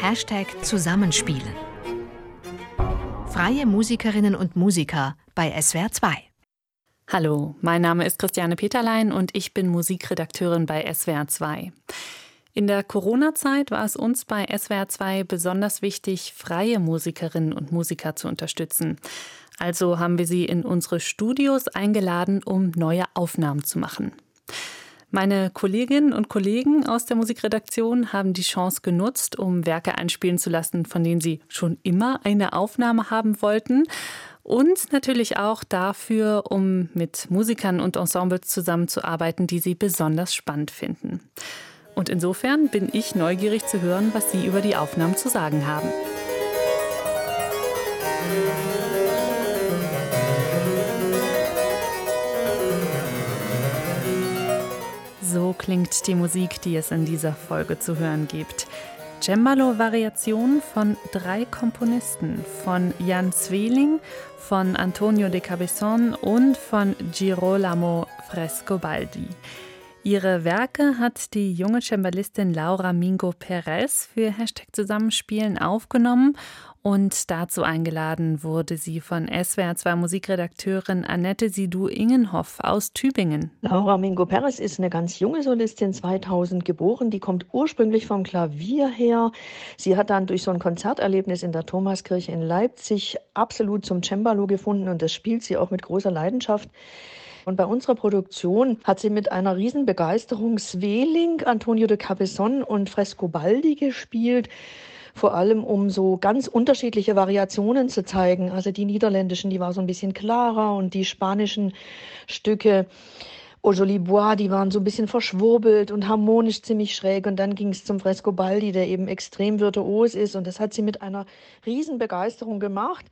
Hashtag Zusammenspielen. Freie Musikerinnen und Musiker bei SWR 2. Hallo, mein Name ist Christiane Peterlein und ich bin Musikredakteurin bei SWR 2. In der Corona-Zeit war es uns bei SWR 2 besonders wichtig, freie Musikerinnen und Musiker zu unterstützen. Also haben wir sie in unsere Studios eingeladen, um neue Aufnahmen zu machen. Meine Kolleginnen und Kollegen aus der Musikredaktion haben die Chance genutzt, um Werke einspielen zu lassen, von denen sie schon immer eine Aufnahme haben wollten. Und natürlich auch dafür, um mit Musikern und Ensembles zusammenzuarbeiten, die sie besonders spannend finden. Und insofern bin ich neugierig zu hören, was Sie über die Aufnahmen zu sagen haben. So klingt die Musik, die es in dieser Folge zu hören gibt. Cembalo-Variationen von drei Komponisten, von Jan Zweling, von Antonio de Cabezon und von Girolamo Frescobaldi. Ihre Werke hat die junge Cembalistin Laura Mingo Perez für Hashtag Zusammenspielen aufgenommen und dazu eingeladen wurde sie von SWR2 Musikredakteurin Annette Sidou Ingenhoff aus Tübingen. Laura Mingo Perez ist eine ganz junge Solistin, 2000 geboren. Die kommt ursprünglich vom Klavier her. Sie hat dann durch so ein Konzerterlebnis in der Thomaskirche in Leipzig absolut zum Cembalo gefunden und das spielt sie auch mit großer Leidenschaft. Und bei unserer Produktion hat sie mit einer Riesenbegeisterung Sveling, Antonio de Cabezon und Frescobaldi gespielt vor allem um so ganz unterschiedliche Variationen zu zeigen. Also die niederländischen, die war so ein bisschen klarer und die spanischen Stücke Au Joli Bois, die waren so ein bisschen verschwurbelt und harmonisch ziemlich schräg. Und dann ging es zum Frescobaldi, der eben extrem virtuos ist. Und das hat sie mit einer Riesenbegeisterung gemacht.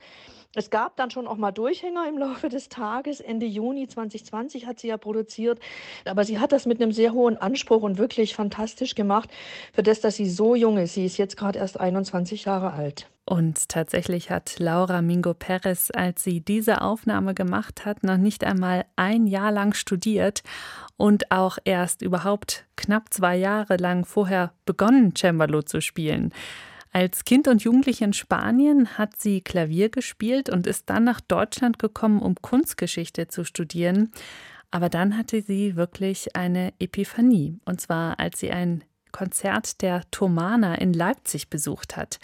Es gab dann schon auch mal Durchhänger im Laufe des Tages. Ende Juni 2020 hat sie ja produziert. Aber sie hat das mit einem sehr hohen Anspruch und wirklich fantastisch gemacht, für das, dass sie so jung ist. Sie ist jetzt gerade erst 21 Jahre alt. Und tatsächlich hat Laura Mingo Perez, als sie diese Aufnahme gemacht hat, noch nicht einmal ein Jahr lang studiert und auch erst überhaupt knapp zwei Jahre lang vorher begonnen, Cembalo zu spielen. Als Kind und Jugendliche in Spanien hat sie Klavier gespielt und ist dann nach Deutschland gekommen, um Kunstgeschichte zu studieren. Aber dann hatte sie wirklich eine Epiphanie. Und zwar, als sie ein Konzert der Thomana in Leipzig besucht hat.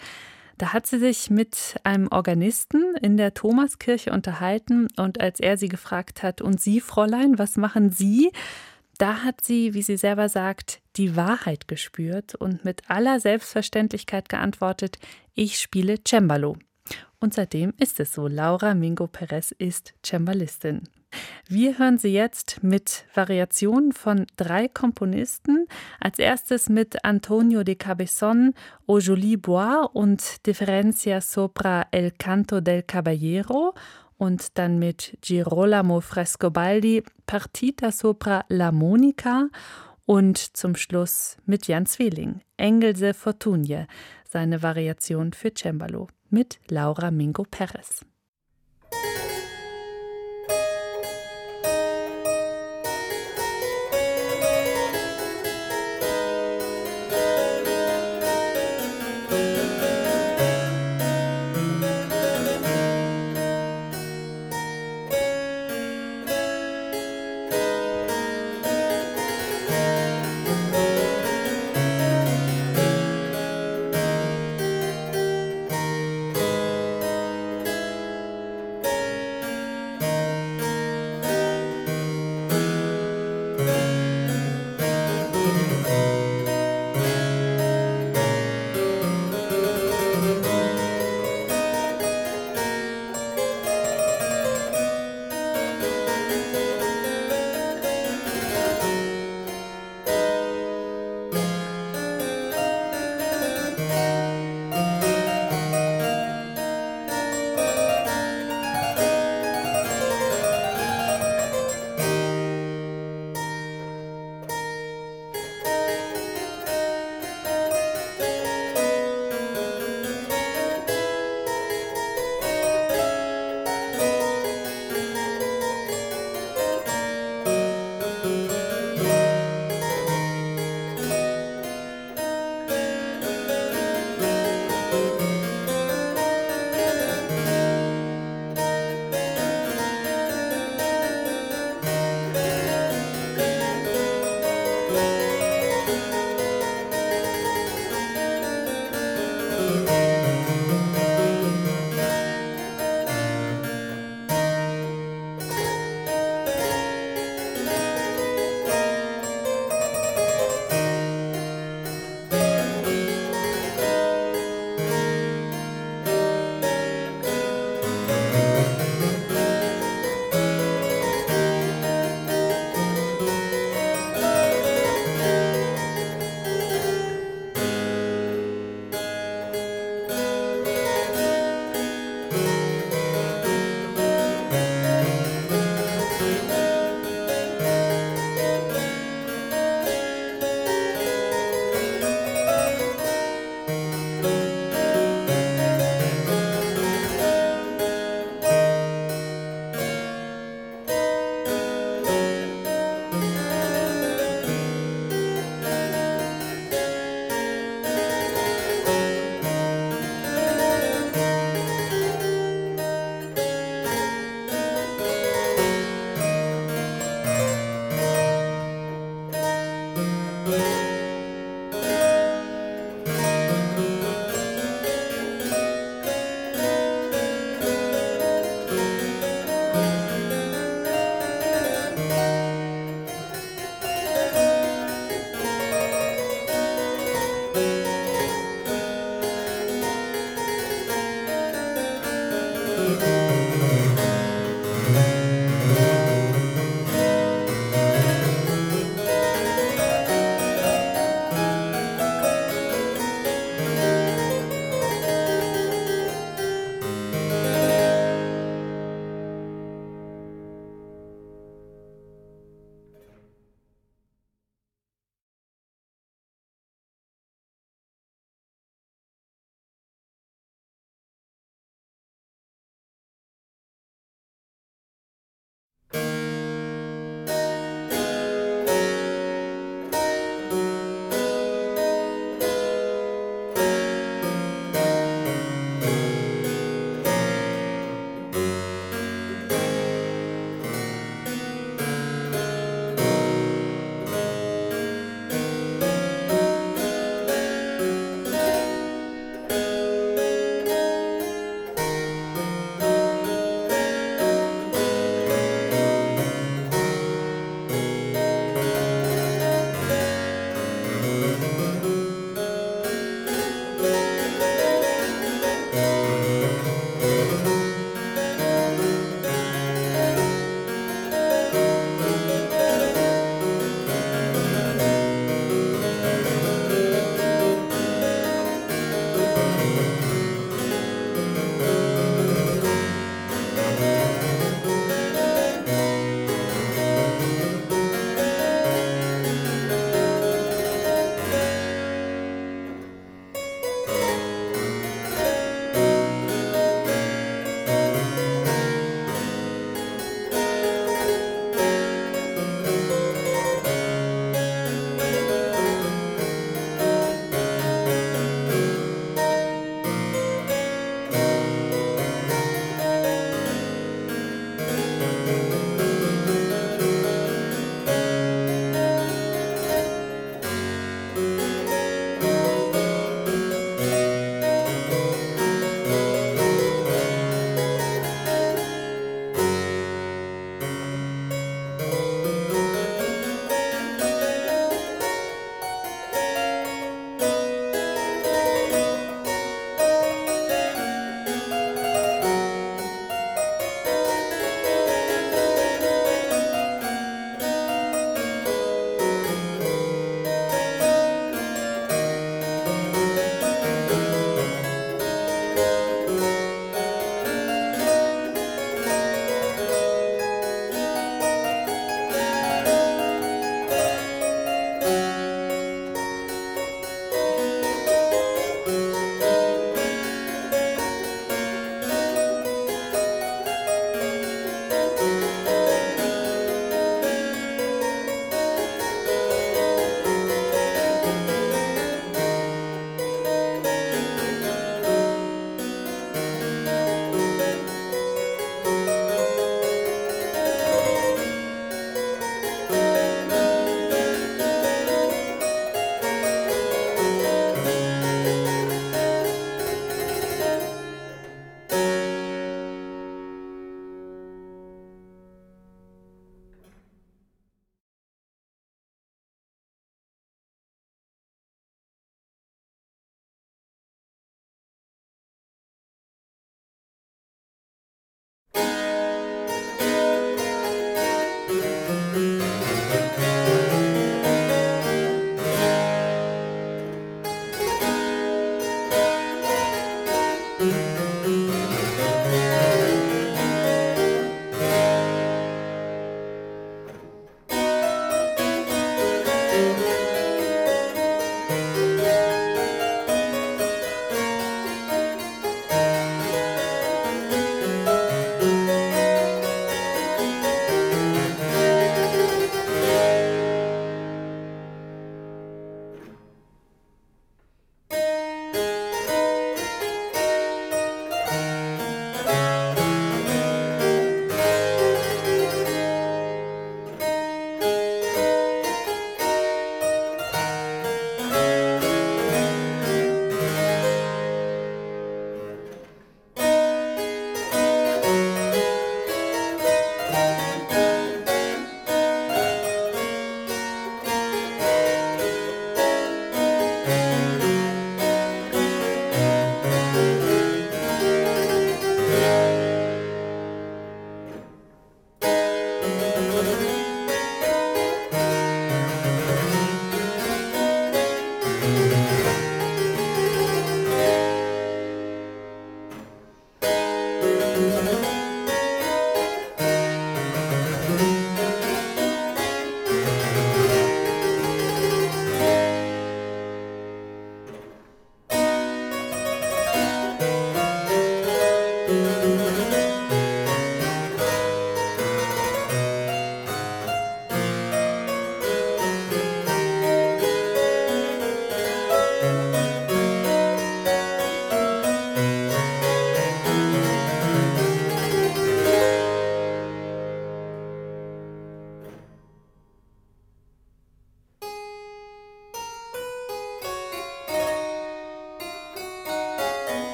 Da hat sie sich mit einem Organisten in der Thomaskirche unterhalten und als er sie gefragt hat, und Sie, Fräulein, was machen Sie? Da hat sie, wie sie selber sagt, die Wahrheit gespürt und mit aller Selbstverständlichkeit geantwortet, ich spiele Cembalo. Und seitdem ist es so, Laura Mingo Perez ist Cembalistin. Wir hören sie jetzt mit Variationen von drei Komponisten. Als erstes mit Antonio de Cabezon, Au Joli Bois und Differencia sopra El Canto del Caballero und dann mit Girolamo Frescobaldi Partita sopra la Monica und zum Schluss mit Jan Zwilling Engelse Fortunie, seine Variation für Cembalo mit Laura Mingo Perez.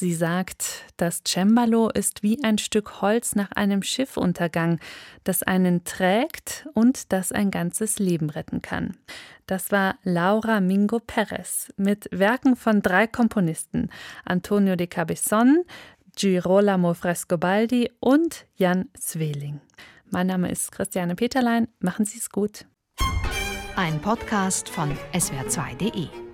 Sie sagt, das Cembalo ist wie ein Stück Holz nach einem Schiffuntergang, das einen trägt und das ein ganzes Leben retten kann. Das war Laura Mingo Perez mit Werken von drei Komponisten: Antonio de Cabezon, Girolamo Frescobaldi und Jan Zweling. Mein Name ist Christiane Peterlein. Machen Sie es gut. Ein Podcast von swr2.de